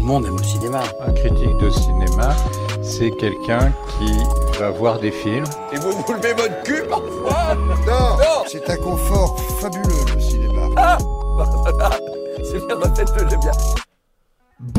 monde aime le cinéma. Un critique de cinéma, c'est quelqu'un qui va voir des films. Et vous vous levez votre cul parfois Non, C'est un confort fabuleux le cinéma. Ah C'est bien, faites-le, j'aime bien.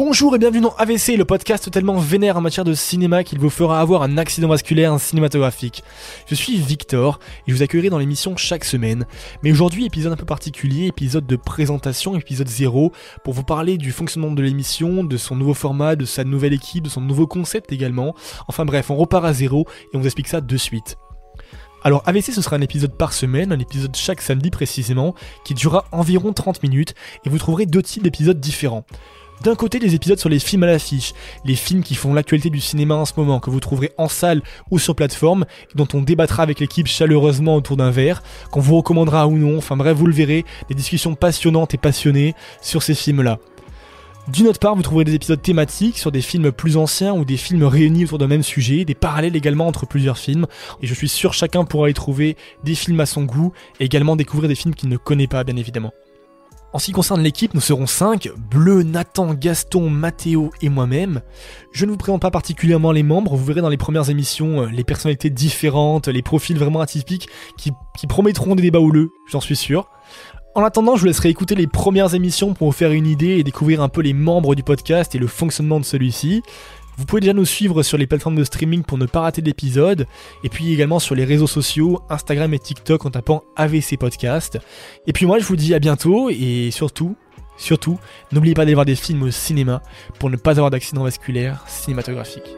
Bonjour et bienvenue dans AVC, le podcast tellement vénère en matière de cinéma qu'il vous fera avoir un accident vasculaire cinématographique. Je suis Victor et je vous accueillerai dans l'émission chaque semaine. Mais aujourd'hui, épisode un peu particulier, épisode de présentation, épisode 0, pour vous parler du fonctionnement de l'émission, de son nouveau format, de sa nouvelle équipe, de son nouveau concept également. Enfin bref, on repart à zéro et on vous explique ça de suite. Alors AVC ce sera un épisode par semaine, un épisode chaque samedi précisément, qui durera environ 30 minutes, et vous trouverez deux types d'épisodes différents. D'un côté, des épisodes sur les films à l'affiche, les films qui font l'actualité du cinéma en ce moment, que vous trouverez en salle ou sur plateforme, dont on débattra avec l'équipe chaleureusement autour d'un verre, qu'on vous recommandera ou non, enfin bref, vous le verrez, des discussions passionnantes et passionnées sur ces films-là. D'une autre part, vous trouverez des épisodes thématiques sur des films plus anciens ou des films réunis autour d'un même sujet, des parallèles également entre plusieurs films, et je suis sûr chacun pourra y trouver des films à son goût, et également découvrir des films qu'il ne connaît pas bien évidemment. En ce qui concerne l'équipe, nous serons 5, Bleu, Nathan, Gaston, Mathéo et moi-même. Je ne vous présente pas particulièrement les membres, vous verrez dans les premières émissions euh, les personnalités différentes, les profils vraiment atypiques qui, qui promettront des débats houleux, j'en suis sûr. En attendant, je vous laisserai écouter les premières émissions pour vous faire une idée et découvrir un peu les membres du podcast et le fonctionnement de celui-ci. Vous pouvez déjà nous suivre sur les plateformes de streaming pour ne pas rater d'épisodes, et puis également sur les réseaux sociaux, Instagram et TikTok en tapant AVC Podcast. Et puis moi je vous dis à bientôt, et surtout, surtout, n'oubliez pas d'aller voir des films au cinéma pour ne pas avoir d'accident vasculaire cinématographique.